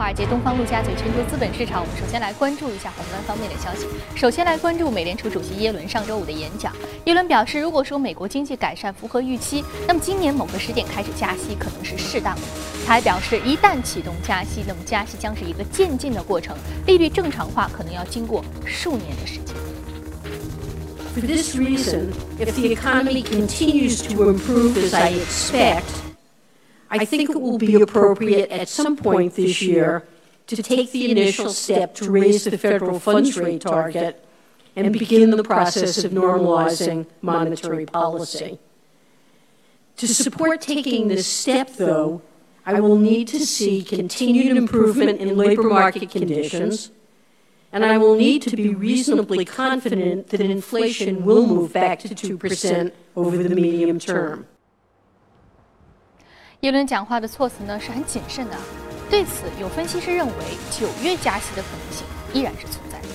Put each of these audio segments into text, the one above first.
华尔街、东方、陆家嘴、全球资本市场，我们首先来关注一下宏观方面的消息。首先来关注美联储主席耶伦上周五的演讲。耶伦表示，如果说美国经济改善符合预期，那么今年某个时点开始加息可能是适当的。他还表示，一旦启动加息，那么加息将是一个渐进的过程，利率正常化可能要经过数年的时间。For this reason, if the economy continues to improve as I expect, I think it will be appropriate at some point this year to take the initial step to raise the federal funds rate target and begin the process of normalizing monetary policy. To support taking this step, though, I will need to see continued improvement in labor market conditions, and I will need to be reasonably confident that inflation will move back to 2% over the medium term. 耶伦讲话的措辞呢是很谨慎的，对此有分析师认为九月加息的可能性依然是存在的。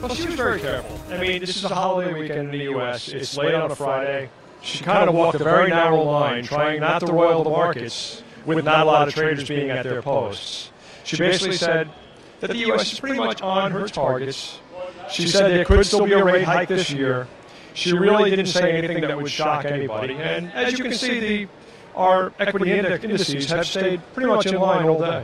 Well, she was very careful. I mean, this is a holiday weekend in the U.S. It's late on a Friday. She kind of walked a very narrow line, trying not to roil the markets with not a lot of traders being at their posts. She basically said that the U.S. is pretty much on her targets. She said there could still be a rate hike this year. She really didn't say anything that would shock anybody. And as you can see, the our equity index indices have stayed pretty much in line all day.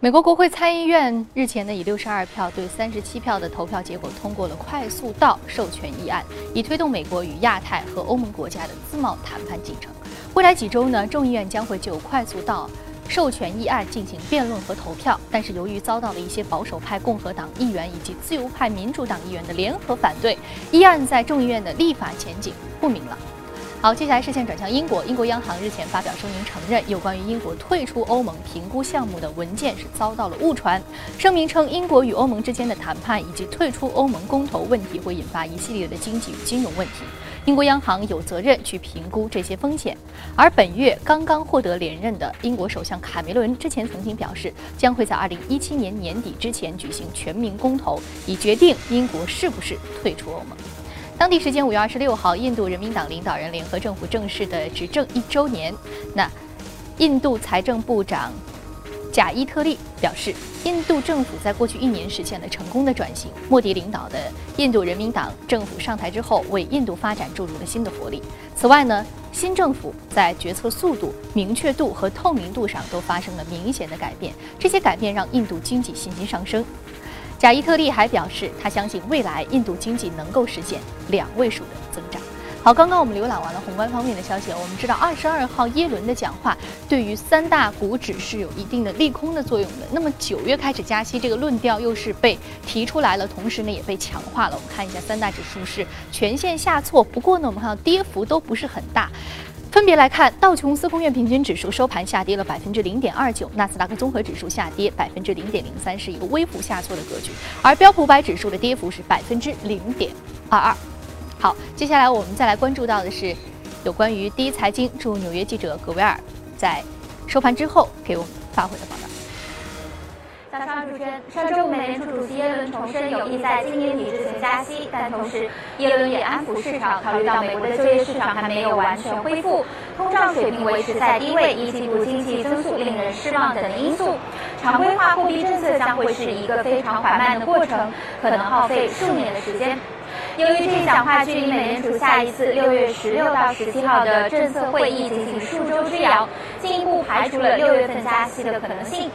美国国会参议院日前呢以六十二票对三十七票的投票结果通过了快速道授权议案，以推动美国与亚太和欧盟国家的自贸谈判进程。未来几周呢，众议院将会就快速道授权议案进行辩论和投票，但是由于遭到了一些保守派共和党议员以及自由派民主党议员的联合反对，议案在众议院的立法前景不明朗。好，接下来视线转向英国，英国央行日前发表声明，承认有关于英国退出欧盟评估项目的文件是遭到了误传。声明称，英国与欧盟之间的谈判以及退出欧盟公投问题会引发一系列的经济与金融问题。英国央行有责任去评估这些风险，而本月刚刚获得连任的英国首相卡梅伦之前曾经表示，将会在二零一七年年底之前举行全民公投，以决定英国是不是退出欧盟。当地时间五月二十六号，印度人民党领导人联合政府正式的执政一周年，那印度财政部长。贾伊特利表示，印度政府在过去一年实现了成功的转型。莫迪领导的印度人民党政府上台之后，为印度发展注入了新的活力。此外呢，新政府在决策速度、明确度和透明度上都发生了明显的改变。这些改变让印度经济信心上升。贾伊特利还表示，他相信未来印度经济能够实现两位数的增长。好，刚刚我们浏览完了宏观方面的消息。我们知道，二十二号耶伦的讲话对于三大股指是有一定的利空的作用的。那么九月开始加息这个论调又是被提出来了，同时呢也被强化了。我们看一下三大指数是全线下挫，不过呢我们看到跌幅都不是很大。分别来看，道琼斯工业平均指数收盘下跌了百分之零点二九，纳斯达克综合指数下跌百分之零点零三，是一个微幅下挫的格局。而标普五百指数的跌幅是百分之零点二二。好，接下来我们再来关注到的是，有关于第一财经驻纽约记者葛维尔在收盘之后给我们发回的报道。早上，主持人，上周五美联储主席耶伦重申有意在今年底之前加息，但同时耶伦也安抚市场，考虑到美国的就业市场还没有完全恢复，通胀水平维持在低位，一季度经济增速令人失望等因素，常规化货币政策将会是一个非常缓慢的过程，可能耗费数年的时间。由于这一讲话距离美联储下一次六月十六到十七号的政策会议仅仅数周之遥，进一步排除了六月份加息的可能性。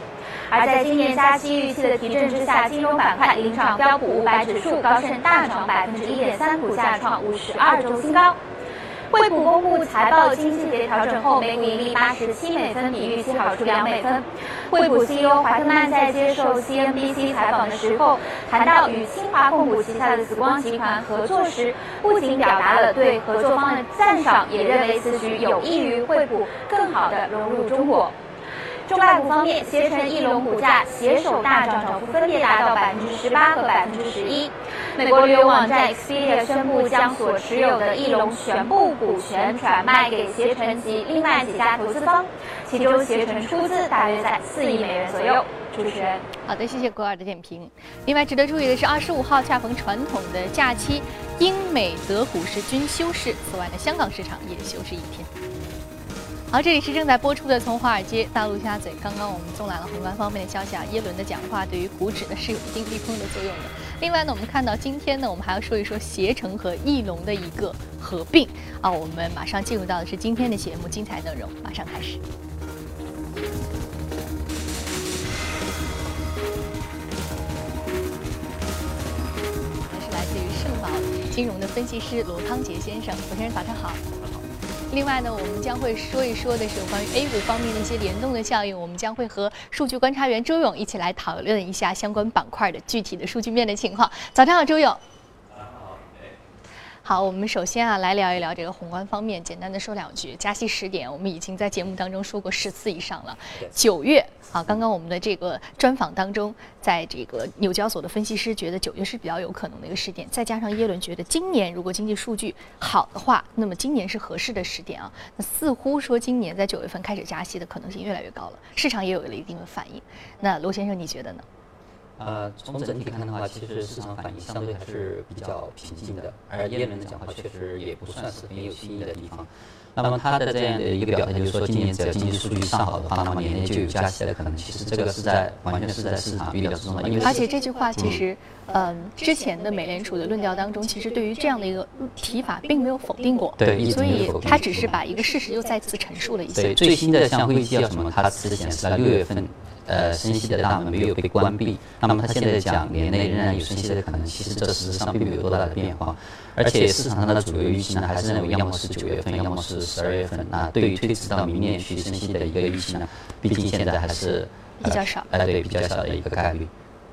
而在今年加息预期的提振之下，金融板块领涨标普五百指数高盛大涨百分之一点三，股价创五十二周新高。惠普公布财报，经细节调整后，每股盈利八十七美分，比预期好出两美分。惠普 CEO 华特曼在接受 CNBC 采访的时候，谈到与清华控股旗下的紫光集团合作时，不仅表达了对合作方的赞赏，也认为此举有益于惠普更好地融入中国。中概股方面，携程、翼龙股价携手大涨，涨幅分别达到百分之十八和百分之十一。美国旅游网站 Expedia 宣布将所持有的翼龙全部股权转卖给携程及另外几家投资方，其中携程出资大约在四亿美元左右。主持人，好的，谢谢郭尔的点评。另外值得注意的是，二十五号恰逢传统的假期，英美德股市均休市。此外呢，香港市场也休市一天。好，这里是正在播出的《从华尔街到陆家嘴》。刚刚我们送来了宏观方面的消息啊，耶伦的讲话对于股指呢是有一定利空的作用的。另外呢，我们看到今天呢，我们还要说一说携程和翼龙的一个合并啊。我们马上进入到的是今天的节目精彩内容，马上开始。是来自于盛宝金融的分析师罗康杰先生，罗先生早上好。另外呢，我们将会说一说的是关于 A 股方面的一些联动的效应。我们将会和数据观察员周勇一起来讨论一下相关板块的具体的数据面的情况。早上好，周勇。好，我们首先啊来聊一聊这个宏观方面，简单的说两句。加息十点，我们已经在节目当中说过十次以上了。九月啊，刚刚我们的这个专访当中，在这个纽交所的分析师觉得九月是比较有可能的一个时点，再加上耶伦觉得今年如果经济数据好的话，那么今年是合适的时点啊。那似乎说今年在九月份开始加息的可能性越来越高了，市场也有了一定的反应。那罗先生，你觉得呢？呃，从整体看的话，其实市场反应相对还是比较平静的，而耶伦的讲话确实也不算是很有新意的地方。那么他的这样的一个表态，就是说今年只要经济数据上好的话，那么年内就有加息的可能。其实这个是在完全是在市场预料之中的。因为而且这句话其实，嗯，之前的美联储的论调当中，其实对于这样的一个提法并没有否定过。对，所以他只是把一个事实又再次陈述了一下。对，最新的像会议纪要什么，它只显示了六月份。呃，升息的大门没有被关闭，那么它现在讲年内仍然有升息的可能，其实这实质上并没有多大的变化，而且市场上的主流预期呢，还是认为要么是九月份，要么是十二月份。那对于推迟到明年去升息的一个预期呢，毕竟现在还是比较少，呃，对，比较小的一个概率。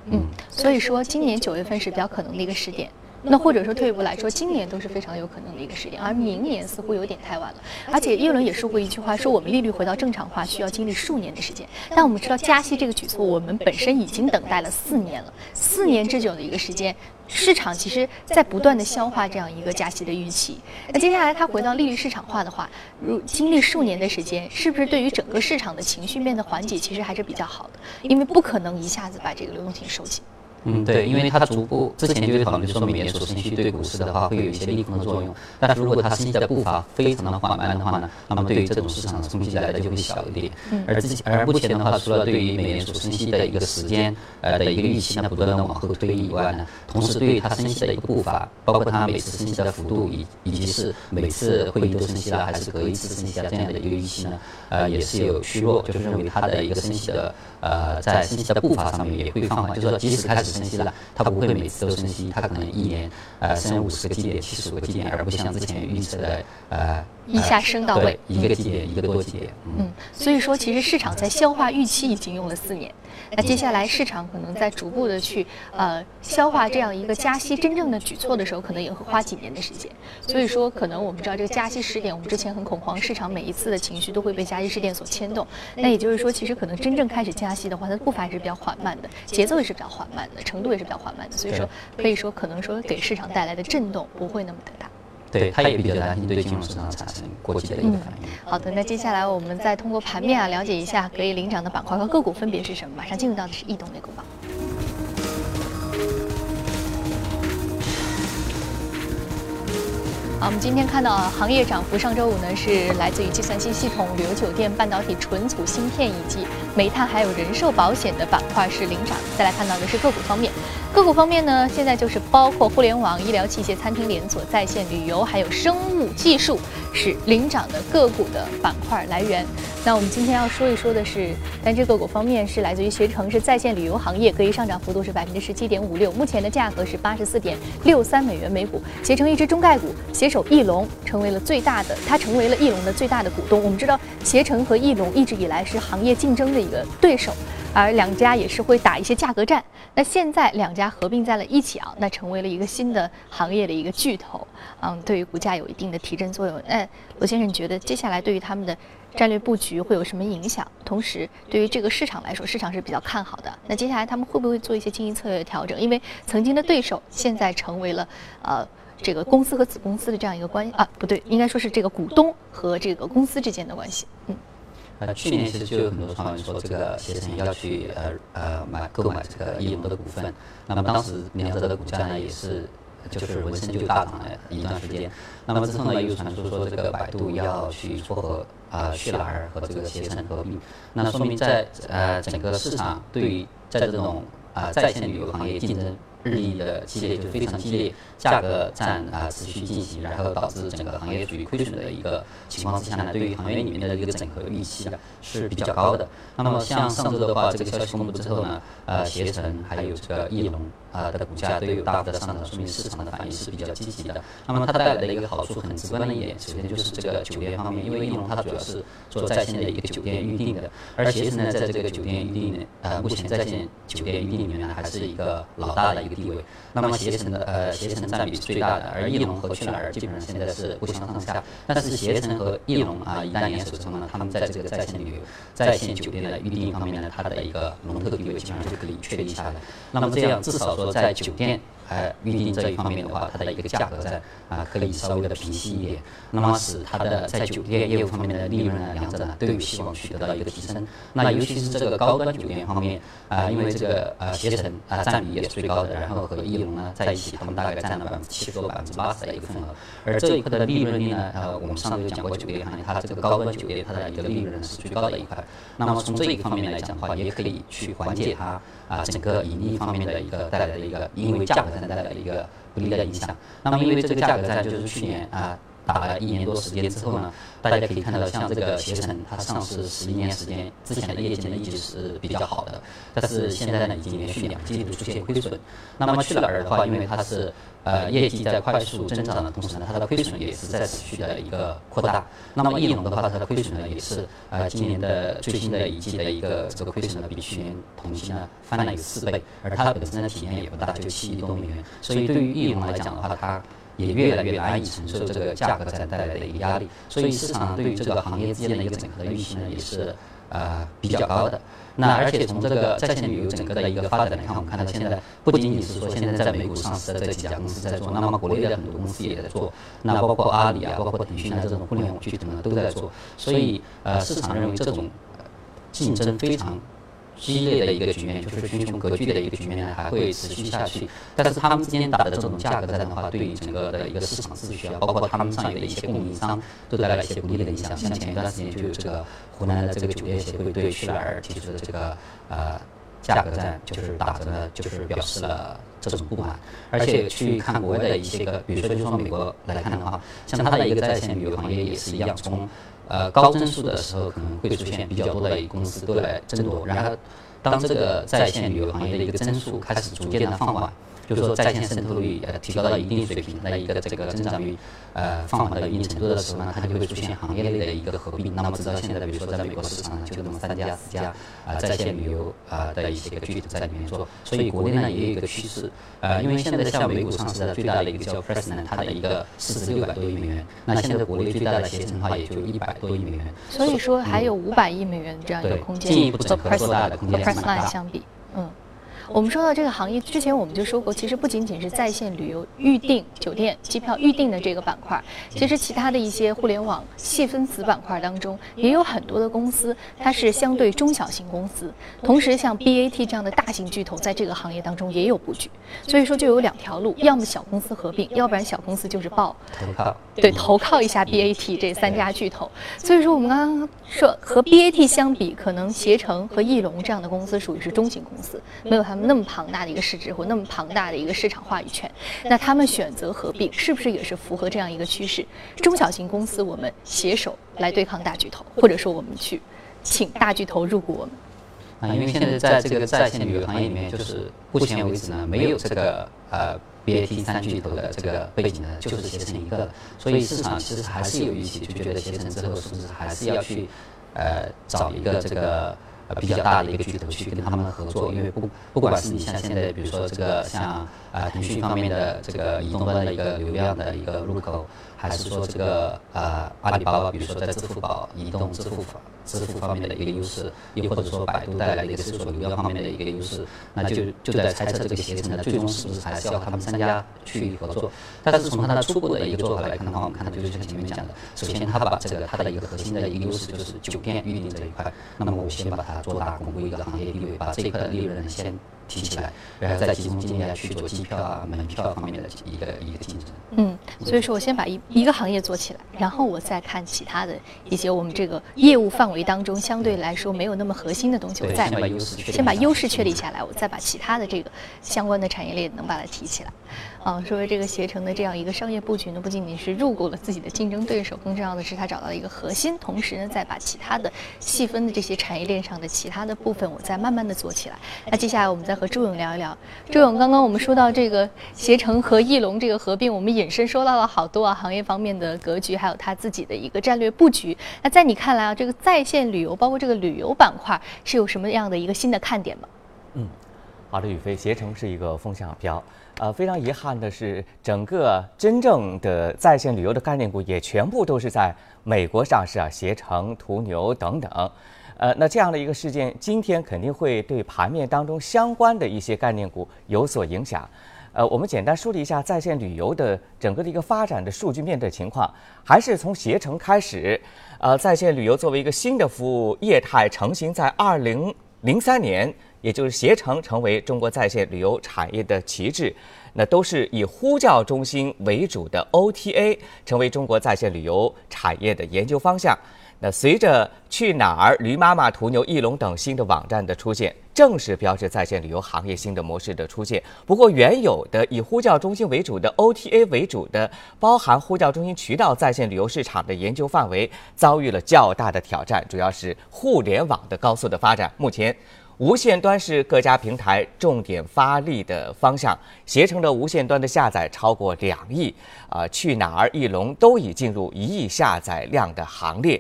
嗯，所以说今年九月份是比较可能的一个时点。那或者说退一步来说，今年都是非常有可能的一个时间，而明年似乎有点太晚了。而且耶伦也说过一句话，说我们利率回到正常化需要经历数年的时间。但我们知道加息这个举措，我们本身已经等待了四年了，四年之久的一个时间，市场其实在不断的消化这样一个加息的预期。那接下来它回到利率市场化的话，如经历数年的时间，是不是对于整个市场的情绪面的缓解其实还是比较好的？因为不可能一下子把这个流动性收紧。嗯，对，因为它逐步之前就有讨论，说美联储升息对股市的话会有一些利空的作用，但是如果它升息的步伐非常的缓慢的话呢，那么对于这种市场的冲击来的就会小一点。而之前而目前的话，除了对于美联储升息的一个时间呃的一个预期呢不断的往后推移以外呢，同时对于它升息的一个步伐，包括它每次升息的幅度以以及是每次会议都升息了还是隔一次升息了这样的一个预期呢，呃也是有虚弱，就是认为它的一个升息的呃在升息的步伐上面也会放缓，就是说即使开始。升息了，它不会每次都升息，它可能一年呃升五十个基点、七十五个基点，而不像之前预测的呃一下升到位，一个基点一个多基点。嗯，所以说其实市场在消化预期已经用了四年，那接下来市场可能在逐步的去呃消化这样一个加息真正的举措的时候，可能也会花几年的时间。所以说，可能我们知道这个加息时点，我们之前很恐慌，市场每一次的情绪都会被加息时点所牵动。那也就是说，其实可能真正开始加息的话，它的步伐也是比较缓慢的，节奏也是比较缓慢的。程度也是比较缓慢的，所以说可以说可能说给市场带来的震动不会那么的大。对，他也比较担心对金融市场产生过激的一个反应。好的，那接下来我们再通过盘面啊了解一下可以领涨的板块和个股分别是什么。马上进入到的是异动类股榜。好，我们今天看到行业涨幅，上周五呢是来自于计算机系统、旅游酒店、半导体、存储芯片以及煤炭还有人寿保险的板块是领涨。再来看到的是个股方面，个股方面呢，现在就是包括互联网、医疗器械、餐厅连锁、在线旅游还有生物技术是领涨的个股的板块来源。那我们今天要说一说的是单只个股方面，是来自于携程，是在线旅游行业，可以上涨幅度是百分之十七点五六，目前的价格是八十四点六三美元每股。携程一只中概股，携手翼龙成为了最大的，它成为了翼龙的最大的股东。我们知道，携程和翼龙一直以来是行业竞争的一个对手，而两家也是会打一些价格战。那现在两家合并在了一起啊，那成为了一个新的行业的一个巨头，嗯，对于股价有一定的提振作用。那罗先生，你觉得接下来对于他们的战略布局会有什么影响？同时，对于这个市场来说，市场是比较看好的。那接下来他们会不会做一些经营策略的调整？因为曾经的对手现在成为了呃。这个公司和子公司的这样一个关系啊，不对，应该说是这个股东和这个公司之间的关系。嗯，呃，去年其实就有很多传闻说这个携程要去呃呃买购买这个翼龙的股份，那么当时两者的股价呢也是就是闻声就大涨了一段时间。那么之后呢，又传出说这个百度要去撮合啊去哪儿和这个携程合并，那说明在呃整个市场对于在这种啊在线旅游行业竞争。日益的激烈，就非常激烈，价格战啊持续进行，然后导致整个行业处于亏损的一个情况之下呢，对于行业里面的一个整合预期啊是比较高的。那么像上周的话，这个消息公布之后呢，呃，携程还有这个翼龙啊的股价都有大幅的上涨，说明市场的反应是比较积极的。那么它带来的一个好处很直观的一点，首先就是这个酒店方面，因为翼龙它主要是做在线的一个酒店预订的，而携程呢在这个酒店预订呢，呃，目前在线酒店预订里面呢还是一个老大的一个。地位，那么携程的呃携程占比最大的，而翼龙和去哪儿基本上现在是不相上下。但是携程和翼龙啊一旦联手之后呢，他们在这个在线旅游、在线酒店的预订方面呢，它的一个龙头地位基本上就可以确定下来。那么这样至少说在酒店。呃，预订这一方面的话，它的一个价格在啊，可以稍微的平息一点，那么使它的在酒店业务方面的利润呢，两者呢都有希望去得到一个提升。那尤其是这个高端酒店方面啊，因为这个呃携程啊占比也是最高的，然后和翼龙呢在一起，他们大概占了百分之七十多、百分之八十的一个份额。而这一块的利润率呢，呃，我们上周有讲过酒店行业，它这个高端酒店它的一个利润是最高的一块。那么从这一方面来讲的话，也可以去缓解它啊整个盈利方面的一个带来的一个因为价格战带来的一个。不利的影响。那么，因为这个价格在就是去年啊打了一年多时间之后呢，大家可以看到，像这个携程，它上市十一年时间之前的业绩呢一直是比较好的，但是现在呢已经连续两季度出现亏损。那么去哪儿的话，因为它是呃业绩在快速增长的同时呢，它的亏损也是在持续的一个扩大。那么翼龙的话，它的亏损呢也是呃今年的最新的一季的一个这个亏损呢比去年同期呢翻了有四倍，而它本身的体量也不大，就七亿多美元。所以对于翼龙来讲的话，它也越来越难以承受这个价格战带来的一个压力。所以市场对于这个行业之间的一个整合的预期呢，也是呃比较高的。那而且从这个在线旅游整个的一个发展来看，我们看到现在不仅仅是说现在在美股上市的这几家公司在做，那么国内的很多公司也在做，那包括阿里啊，包括腾讯啊这种互联网巨头呢都在做。所以呃，市场认为这种竞争非常。激烈的一个局面，就是群雄割据的一个局面呢，还会持续下去。但是他们之间打的这种价格战的话，对于整个的一个市场秩序啊，包括他们上游的一些供应商，都带来了一些不利的影响。像前一段时间就有这个湖南的这个酒店协会对去哪儿提出的这个呃价格战，就是打折，就是表示了这种不满。而且去看国外的一些个，比如说就说美国来看的话，像它的一个在线旅游行业也是一样，从呃，高增速的时候可能会出现比较多的公司都来争夺，然后当这个在线旅游行业的一个增速开始逐渐的放缓。就是说，在线渗透率呃提高到一定水平，的一个这个增长率呃放缓到一定程度的时候呢，它就会出现行业内的一个合并。那么直到现在，比如说在美国市场上，就那么三家四家啊在线旅游啊的一些个巨头在里面做。所以国内呢也有一个趋势，呃，因为现在像美股上市的最大的一个叫 p r e s n 它的一个市值六百多亿美元，那现在国内最大的携程的话也就一百多亿美元。所以说还有五百亿美元这样一个空间，进一步整合做大的空间非常大。相比，嗯。我们说到这个行业，之前我们就说过，其实不仅仅是在线旅游预订酒店、机票预订的这个板块，其实其他的一些互联网细分子板块当中，也有很多的公司，它是相对中小型公司。同时，像 BAT 这样的大型巨头，在这个行业当中也有布局。所以说，就有两条路：要么小公司合并，要不然小公司就是报投靠，对，投靠一下 BAT 这三家巨头。所以说，我们刚刚说和 BAT 相比，可能携程和翼龙这样的公司属于是中型公司，没有他们。那么庞大的一个市值或那么庞大的一个市场话语权，那他们选择合并，是不是也是符合这样一个趋势？中小型公司我们携手来对抗大巨头，或者说我们去请大巨头入股我们？啊，因为现在在这个在线旅游行业里面，就是目前为止呢，没有这个呃 BAT 三巨头的这个背景呢，就是携程一个，所以市场其实还是有预期，就觉得携程之后是不是还是要去呃找一个这个。比较大的一个巨头去跟他们合作，因为不不管是你像现在，比如说这个像啊腾讯方面的这个移动端的一个流量的一个入口。还是说这个呃阿里巴巴，比如说在支付宝、移动支付方支付方面的一个优势，又或者说百度带来的一个搜索流量方面的一个优势，那就就在猜测这个携程呢，最终是不是还是要他们三家去合作？但是从它的初步的一个做法来看的话，我们看到就是像前面讲的，首先它把这个它的一个核心的一个优势就是酒店预订这一块，那么我先把它做大，巩固一个行业地位，把这一块的利润先。提起来，然后再集中精力去做机票啊、门票方面的一个一个竞争。嗯，所以说我先把一一个行业做起来，然后我再看其他的一些我们这个业务范围当中相对来说没有那么核心的东西，我再先把优势确立先把优势确立下来，我再把其他的这个相关的产业链能把它提起来。啊，说这个携程的这样一个商业布局呢，不仅仅是入股了自己的竞争对手，更重要的是它找到了一个核心，同时呢，再把其他的细分的这些产业链上的其他的部分，我再慢慢的做起来。那接下来我们再和朱勇聊一聊。朱勇，刚刚我们说到这个携程和翼龙这个合并，我们引申说到到了好多啊行业方面的格局，还有它自己的一个战略布局。那在你看来啊，这个在线旅游，包括这个旅游板块，是有什么样的一个新的看点吗？嗯，好的，宇飞，携程是一个风向标。呃，非常遗憾的是，整个真正的在线旅游的概念股也全部都是在美国上市啊，携程、途牛等等。呃，那这样的一个事件，今天肯定会对盘面当中相关的一些概念股有所影响。呃，我们简单梳理一下在线旅游的整个的一个发展的数据面的情况，还是从携程开始。呃，在线旅游作为一个新的服务业态成型在二零零三年。也就是携程成为中国在线旅游产业的旗帜，那都是以呼叫中心为主的 OTA 成为中国在线旅游产业的研究方向。那随着去哪儿、驴妈妈、途牛、翼龙等新的网站的出现，正式标志在线旅游行业新的模式的出现。不过，原有的以呼叫中心为主的 OTA 为主的包含呼叫中心渠道在线旅游市场的研究范围遭遇了较大的挑战，主要是互联网的高速的发展。目前。无线端是各家平台重点发力的方向，携程的无线端的下载超过两亿，啊，去哪儿、翼龙都已进入一亿下载量的行列，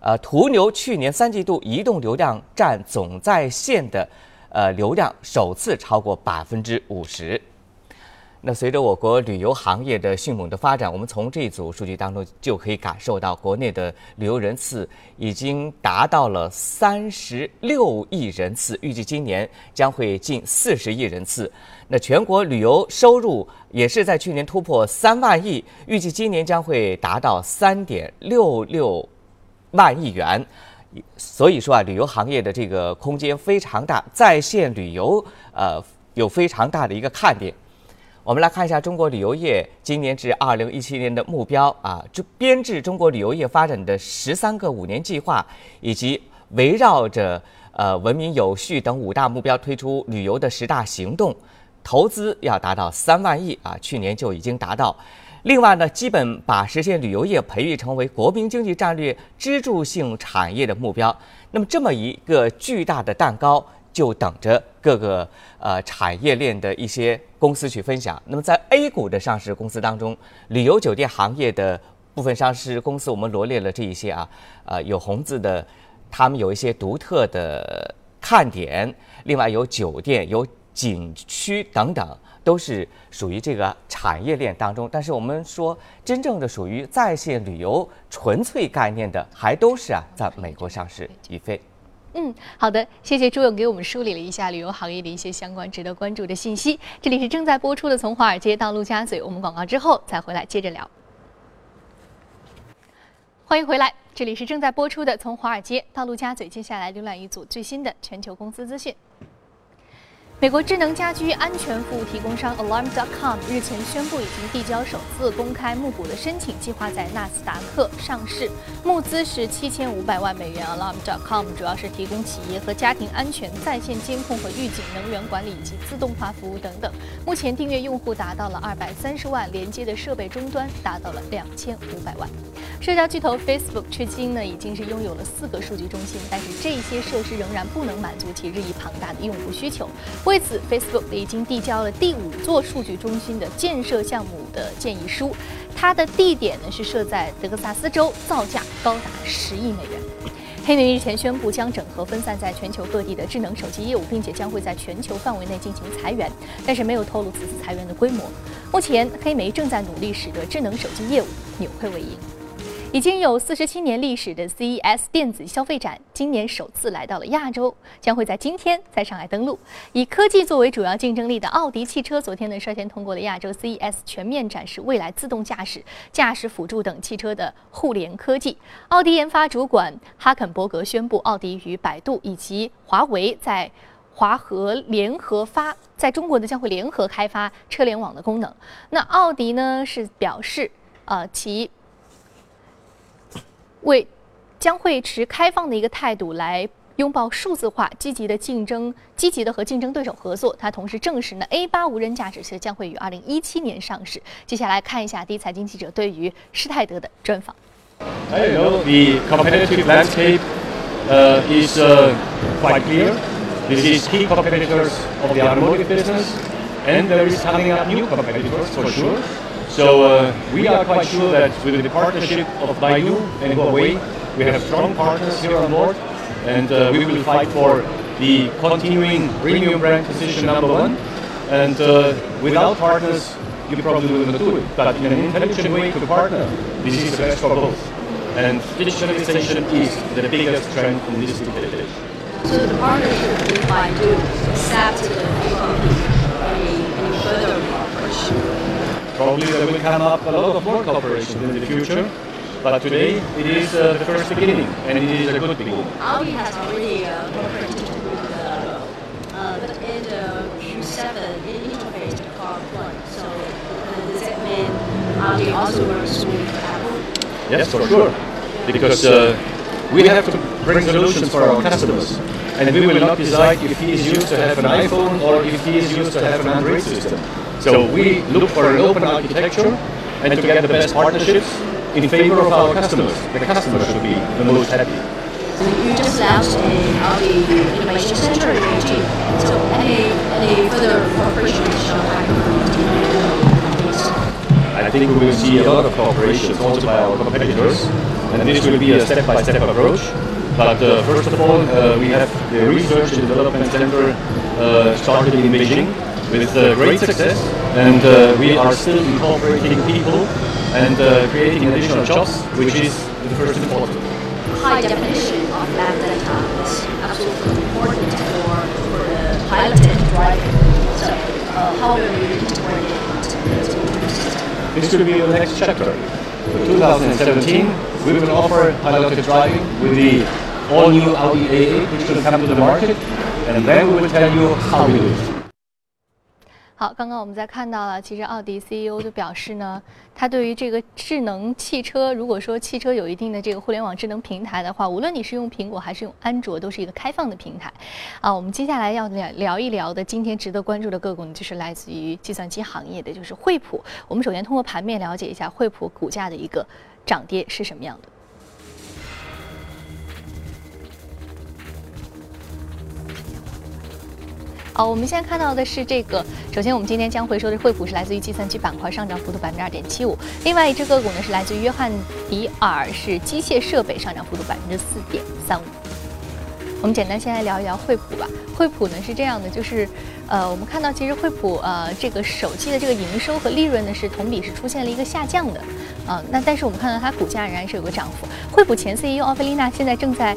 呃，途牛去年三季度移动流量占总在线的，呃，流量首次超过百分之五十。那随着我国旅游行业的迅猛的发展，我们从这组数据当中就可以感受到，国内的旅游人次已经达到了三十六亿人次，预计今年将会近四十亿人次。那全国旅游收入也是在去年突破三万亿，预计今年将会达到三点六六万亿元。所以说啊，旅游行业的这个空间非常大，在线旅游呃有非常大的一个看点。我们来看一下中国旅游业今年至二零一七年的目标啊，就编制中国旅游业发展的十三个五年计划，以及围绕着呃文明有序等五大目标推出旅游的十大行动，投资要达到三万亿啊，去年就已经达到。另外呢，基本把实现旅游业培育成为国民经济战略支柱性产业的目标。那么这么一个巨大的蛋糕。就等着各个呃产业链的一些公司去分享。那么在 A 股的上市公司当中，旅游酒店行业的部分上市公司，我们罗列了这一些啊，呃有红字的，他们有一些独特的看点。另外有酒店、有景区等等，都是属于这个产业链当中。但是我们说，真正的属于在线旅游纯粹概念的，还都是啊在美国上市。宇飞。嗯，好的，谢谢朱勇给我们梳理了一下旅游行业的一些相关值得关注的信息。这里是正在播出的《从华尔街到陆家嘴》，我们广告之后再回来接着聊。欢迎回来，这里是正在播出的《从华尔街到陆家嘴》，接下来浏览一组最新的全球公司资讯。美国智能家居安全服务提供商 Alarm.com 日前宣布，已经递交首次公开募股的申请，计划在纳斯达克上市，募资是七千五百万美元。Alarm.com 主要是提供企业和家庭安全在线监控和预警、能源管理以及自动化服务等等。目前订阅用户达到了二百三十万，连接的设备终端达到了两千五百万。社交巨头 Facebook 至今呢已经是拥有了四个数据中心，但是这些设施仍然不能满足其日益庞大的用户需求。为此，Facebook 已经递交了第五座数据中心的建设项目的建议书，它的地点呢是设在德克萨斯州，造价高达十亿美元。黑莓日前宣布将整合分散在全球各地的智能手机业务，并且将会在全球范围内进行裁员，但是没有透露此次裁员的规模。目前，黑莓正在努力使得智能手机业务扭亏为盈。已经有四十七年历史的 CES 电子消费展，今年首次来到了亚洲，将会在今天在上海登陆。以科技作为主要竞争力的奥迪汽车，昨天呢率先通过了亚洲 CES，全面展示未来自动驾驶、驾驶辅助等汽车的互联科技。奥迪研发主管哈肯伯格宣布，奥迪与百度以及华为在华和联合发在中国呢将会联合开发车联网的功能。那奥迪呢是表示，呃，其为将会持开放的一个态度来拥抱数字化，积极的竞争，积极的和竞争对手合作。它同时证实呢，A 八无人驾驶车将会于二零一七年上市。接下来看一下第一财经记者对于施泰德的专访。I don't know. The competitive landscape uh, is uh, quite clear. This is key competitors of the automotive business, and there is coming up new competitors for sure. So uh, we are quite sure that with the partnership of Baidu and Huawei, we have strong partners here on board, and uh, we will fight for the continuing premium brand position number one. And uh, without partners, you probably will not do it. But in an intelligent way to partner, this is the best for both. And digitalization is the biggest trend in this decade. So the partnership with Baidu the any, any further cooperation. Probably there will come up a lot of more cooperation in the future, but today it is uh, the first beginning, and it is a good beginning. Audi has already uh, cooperated with uh, uh, in the Q7 in interface car one. So uh, does that mean Audi also works with Apple? Yes, for sure, because uh, we have to bring solutions for our customers, and we will not decide if he is used to have an iPhone or if he is used to have an Android system. So we look for an open architecture and to get the best partnerships in favor of our customers. The customer should be the most happy. So you just launched a Audi Innovation Center in Beijing. So any any further cooperation Shanghai companies? I think we will see a lot of cooperation also by our competitors, and this will be a step-by-step approach. But uh, first of all, uh, we have the Research and Development Center uh, started in Beijing with uh, great success, and uh, we are still incorporating people and uh, creating additional jobs, which is the first important. High definition of lab data is absolutely important for, for the piloted driving. So uh, how do you integrate it into your system? This will be the next chapter. For 2017, we will offer piloted driving with the all-new Audi A8, which will come to the market, and then we will tell you how we do it. 好，刚刚我们在看到了，其实奥迪 CEO 就表示呢，他对于这个智能汽车，如果说汽车有一定的这个互联网智能平台的话，无论你是用苹果还是用安卓，都是一个开放的平台。啊，我们接下来要聊聊一聊的，今天值得关注的个股呢，就是来自于计算机行业的，就是惠普。我们首先通过盘面了解一下惠普股价的一个涨跌是什么样的。好，我们现在看到的是这个。首先，我们今天将会说的惠普是来自于计算机板块，上涨幅度百分之二点七五。另外一只个股呢是来自于约翰迪尔，是机械设备，上涨幅度百分之四点三五。我们简单先来聊一聊惠普吧。惠普呢是这样的，就是呃，我们看到其实惠普呃这个手机的这个营收和利润呢是同比是出现了一个下降的，啊，那但是我们看到它股价仍然是有个涨幅。惠普前 CEO 奥菲丽娜现在正在。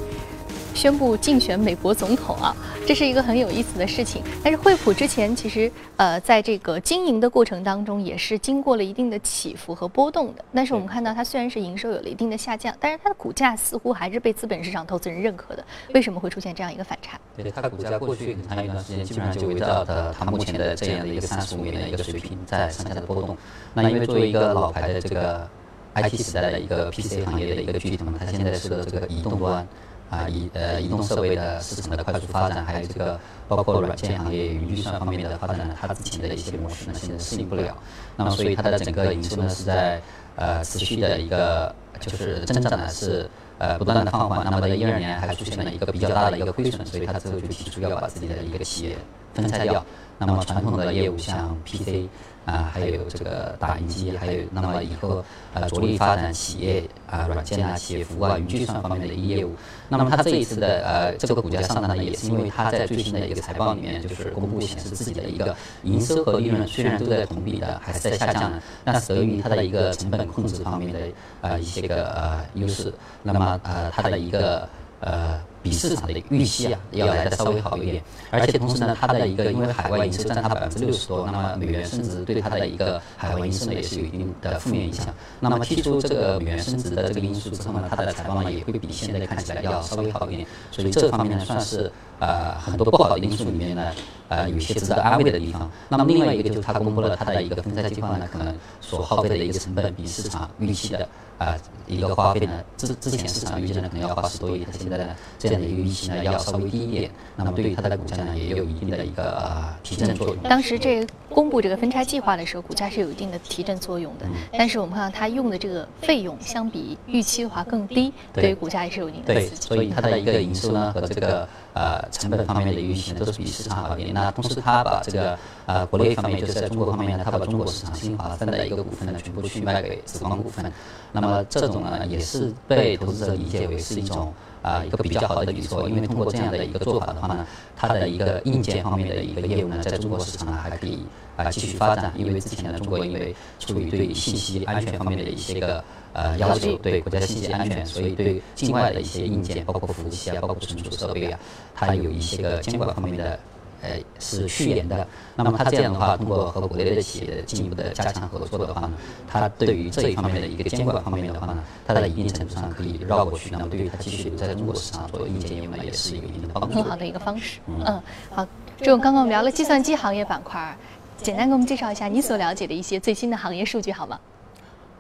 宣布竞选美国总统啊，这是一个很有意思的事情。但是惠普之前其实呃，在这个经营的过程当中，也是经过了一定的起伏和波动的。但是我们看到它虽然是营收有了一定的下降，但是它的股价似乎还是被资本市场投资人认可的。为什么会出现这样一个反差？对它的股价过去很长一段时间基本上就围绕着它目前的这样的一个三十五元的一个水平在上下的波动。那因为作为一个老牌的这个 IT 时代的一个 PC 行业的一个巨头嘛，它现在是个这个移动端。啊，移呃移动设备的市场的快速发展，还有这个包括软件行业、云计算方面的发展，它之前的一些模式呢，现在适应不了。那么，所以它的整个营收呢是在呃持续的一个就是增长呢是呃不断的放缓。那么在一二年还出现了一个比较大的一个亏损，所以他最后就提出要把自己的一个企业分拆掉。那么传统的业务像 PC。啊，还有这个打印机，还有那么以后呃着力发展企业啊软件啊、企业服务啊、云计算方面的一个业务。那么它这一次的呃这个股价上涨呢，也是因为它在最新的一个财报里面就是公布显示自己的一个营收和利润虽然都在同比的还是在下降的，那是得益于它的一个成本控制方面的呃一些这个呃优势。那么呃它的一个呃比市场的预期啊要来的稍微好一点，而且同时呢，它的一个因为海外营收占它百分之六十多，那么美元升值对它的一个海外营收呢也是有一定的负面影响。那么剔除这个美元升值的这个因素之后呢，它的财报呢也会比现在看起来要稍微好一点。所以这方面呢算是呃很多不好的因素里面呢呃有些值得安慰的地方。那么另外一个就是它公布了它的一个分拆计划呢，可能所耗费的一个成本比市场预期的。啊，一个花费呢，之之前市场预计呢可能要花十多亿，它现在呢这样的一个预期呢要稍微低一点，那么对于它的股价呢也有一定的一个呃提振作用。当时这公布这个分拆计划的时候，股价是有一定的提振作用的，但是我们看到它用的这个费用相比预期的话更低，对于股价也是有一定的对，所以它的一个营收呢和这个呃成本方面的预期呢都是比市场好一点。那同时它把这个呃国内方面就是在中国方面呢，它把中国市场新华分的一个股份呢全部去卖给紫光股份，那么。呃，这种呢也是被投资者理解为是一种啊一个比较好的举措，因为通过这样的一个做法的话呢，它的一个硬件方面的一个业务呢，在中国市场呢还可以啊继续发展，因为之前呢中国因为出于对信息安全方面的一些个呃要求，对国家信息安全，所以对境外的一些硬件，包括服务器啊，包括存储设备啊，它有一些个监管方面的。呃，是去年的。那么它这样的话，通过和国内的企业的进一步的加强合作的话呢，它对于这一方面的一个监管方面的话呢，它在一定程度上可以绕过去。那么对于它继续留在中国市场做硬件业务呢，也是一个一定的帮助。很好的一个方式。嗯，好。这种刚刚我们聊了计算机行业板块，简单给我们介绍一下你所了解的一些最新的行业数据好吗？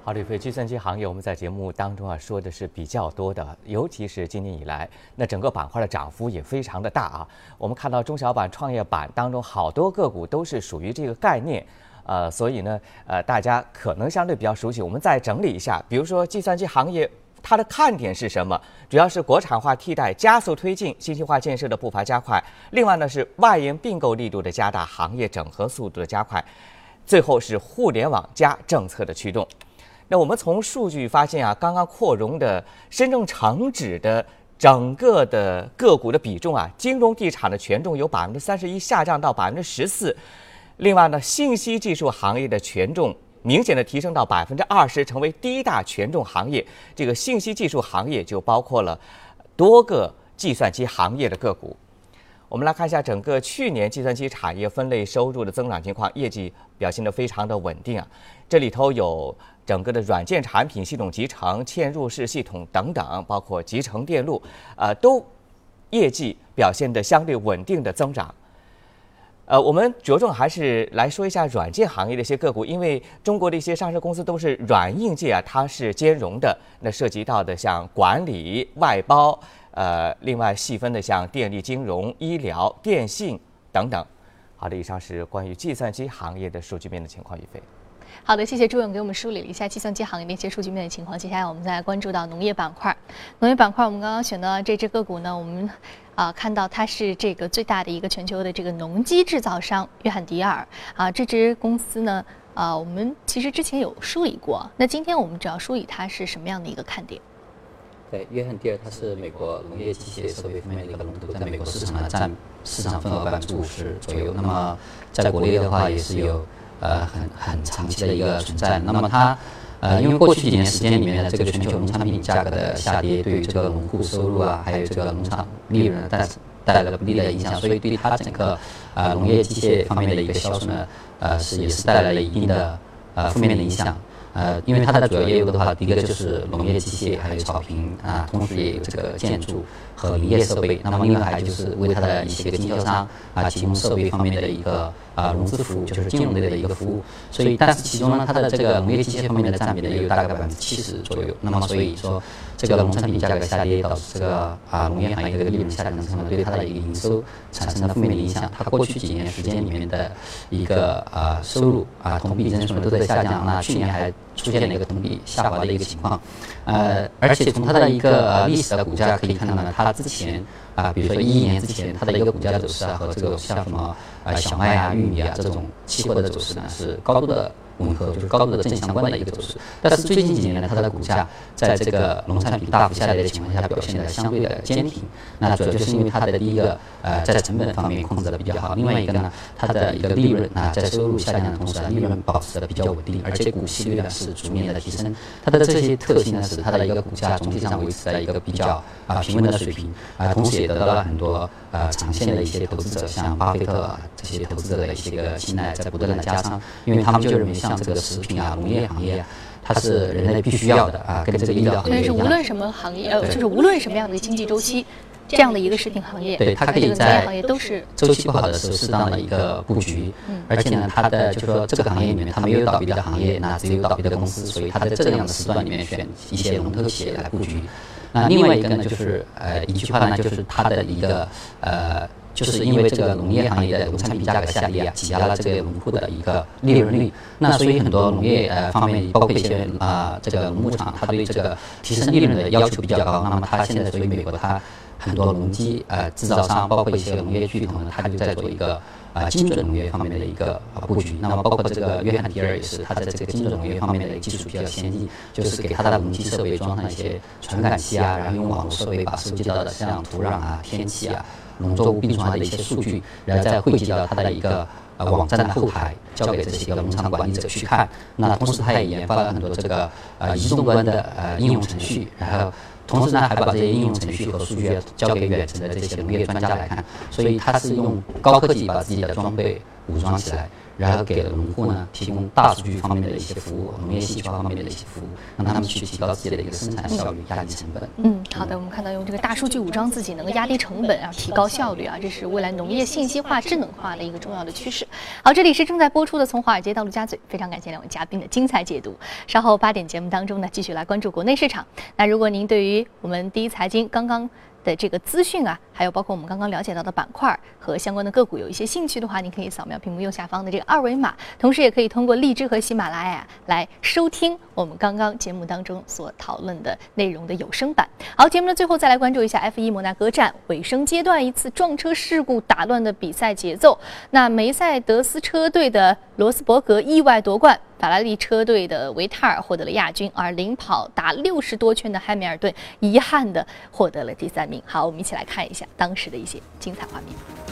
好，李飞，计算机行业我们在节目当中啊说的是比较多的，尤其是今年以来，那整个板块的涨幅也非常的大啊。我们看到中小板、创业板当中好多个股都是属于这个概念，呃，所以呢，呃，大家可能相对比较熟悉。我们再整理一下，比如说计算机行业它的看点是什么？主要是国产化替代加速推进，信息化建设的步伐加快。另外呢是外延并购力度的加大，行业整合速度的加快。最后是互联网加政策的驱动。那我们从数据发现啊，刚刚扩容的深证成指的整个的个股的比重啊，金融地产的权重由百分之三十一下降到百分之十四。另外呢，信息技术行业的权重明显的提升到百分之二十，成为第一大权重行业。这个信息技术行业就包括了多个计算机行业的个股。我们来看一下整个去年计算机产业分类收入的增长情况，业绩表现得非常的稳定啊。这里头有。整个的软件产品、系统集成、嵌入式系统等等，包括集成电路，呃，都业绩表现的相对稳定的增长。呃，我们着重还是来说一下软件行业的一些个股，因为中国的一些上市公司都是软硬件啊，它是兼容的。那涉及到的像管理、外包，呃，另外细分的像电力、金融、医疗、电信等等。好的，以上是关于计算机行业的数据面的情况，宇飞。好的，谢谢朱勇给我们梳理了一下计算机行业的一些数据面的情况。接下来我们再来关注到农业板块。农业板块，我们刚刚选的这只个股呢，我们啊看到它是这个最大的一个全球的这个农机制造商约翰迪尔啊。这支公司呢，啊我们其实之前有梳理过。那今天我们主要梳理它是什么样的一个看点？对，约翰迪尔它是美国农业机械设备方面的一个龙头，在美国市场呢占市场份额百分之五十左右。那么在国内的话也是有。呃，很很长期的一个存在。那么它，呃，因为过去几年时间里面呢，这个全球农产品价格的下跌，对于这个农户收入啊，还有这个农场利润带带来了不利的影响，所以对它整个呃农业机械方面的一个销售呢，呃是也是带来了一定的呃负面的影响。呃，因为它的主要业务的话，第一个就是农业机械，还有草坪啊，同时也有这个建筑和林业设备。那么另外还有就是为它的一些经销商啊提供设备方面的一个啊融资服务，就是金融类的一个服务。所以，但是其中呢，它的这个农业机械方面的占比呢，也有大概百分之七十左右。那么所以说。这个农产品价格下跌，导致这个啊农业行业的利润下降，可能对它的一个营收产生了负面的影响。它过去几年时间里面的一个啊收入啊同比增速都在下降，那去年还出现了一个同比下滑的一个情况。呃，而且从它的一个历史的股价可以看到呢，它之前啊，比如说一一年之前，它的一个股价走势啊和这个像什么啊小麦啊、玉米啊这种期货的走势呢是高度的吻合，就是高度的正相关的一个走势。但是最近几年呢，它的股价在这个农产品大幅下跌的情况下，表现的相对的坚挺。那主要就是因为它的第一个，呃，在成本方面控制的比较好；另外一个呢，它的一个利润啊，在收入下降的同时，利润保持的比较稳定，而且股息率呢是逐年的提升。它的这些特性呢，使它的一个股价总体上维持在一个比较啊平稳的水平啊，同时也得到了很多呃长线的一些投资者，像巴菲特啊这些投资者的一些个青睐，在不断的加仓，因为他们就认为像这个食品啊、农业行业啊，它是人类必须要的啊，跟这个医疗行业但是无。论什么行业，呃，就是无论什么样的经济周期，这样的一个食品行业，对它可以在行业都是周期不好的时候，适当的一个布局，而且呢，它的就说这个行业里面，它没有倒闭的行业，那只有倒闭的公司，所以它在这样的时段里面选一些龙头企业来布局。那另外一个呢，就是呃，一句话呢，就是它的一个呃。就是因为这个农业行业的农产品价格下跌啊，挤压了这个农户的一个利润率。那所以很多农业呃方面，包括一些啊、这个农牧场，它对这个提升利润的要求比较高。那么它现在所以美国它很多农机呃制造商，包括一些农业巨头呢，它就在做一个啊精准农业方面的一个啊布局。那么包括这个约翰迪尔也是，他在这个精准农业方面的技术比较先进，就是给他的农机设备装上一些传感器啊，然后用网络设备把收集到的像土壤啊、天气啊。农作物病虫的一些数据，然后再汇集到它的一个呃网站的后台，交给这些个农场管理者去看。那同时，它也研发了很多这个呃移动端的呃应用程序，然后同时呢，还把这些应用程序和数据交给远程的这些农业专家来看。所以，他是用高科技把自己的装备武装起来。然后给了农户呢提供大数据方面的一些服务，农业信息化方面的一些服务，让他们去提高自己的一个生产效率，压低成本。嗯，好的，我们看到用这个大数据武装自己，能够压低成本啊，提高效率啊，这是未来农业信息化、智能化的一个重要的趋势。好，这里是正在播出的《从华尔街到陆家嘴》，非常感谢两位嘉宾的精彩解读。稍后八点节目当中呢，继续来关注国内市场。那如果您对于我们第一财经刚刚的这个资讯啊，还有包括我们刚刚了解到的板块和相关的个股有一些兴趣的话，您可以扫描屏幕右下方的这个二维码，同时也可以通过荔枝和喜马拉雅来收听我们刚刚节目当中所讨论的内容的有声版。好，节目的最后再来关注一下 F 1摩纳哥站尾声阶段一次撞车事故打乱的比赛节奏。那梅赛德斯车队的罗斯伯格意外夺冠。法拉利车队的维塔尔获得了亚军，而领跑达六十多圈的汉密尔顿遗憾的获得了第三名。好，我们一起来看一下当时的一些精彩画面。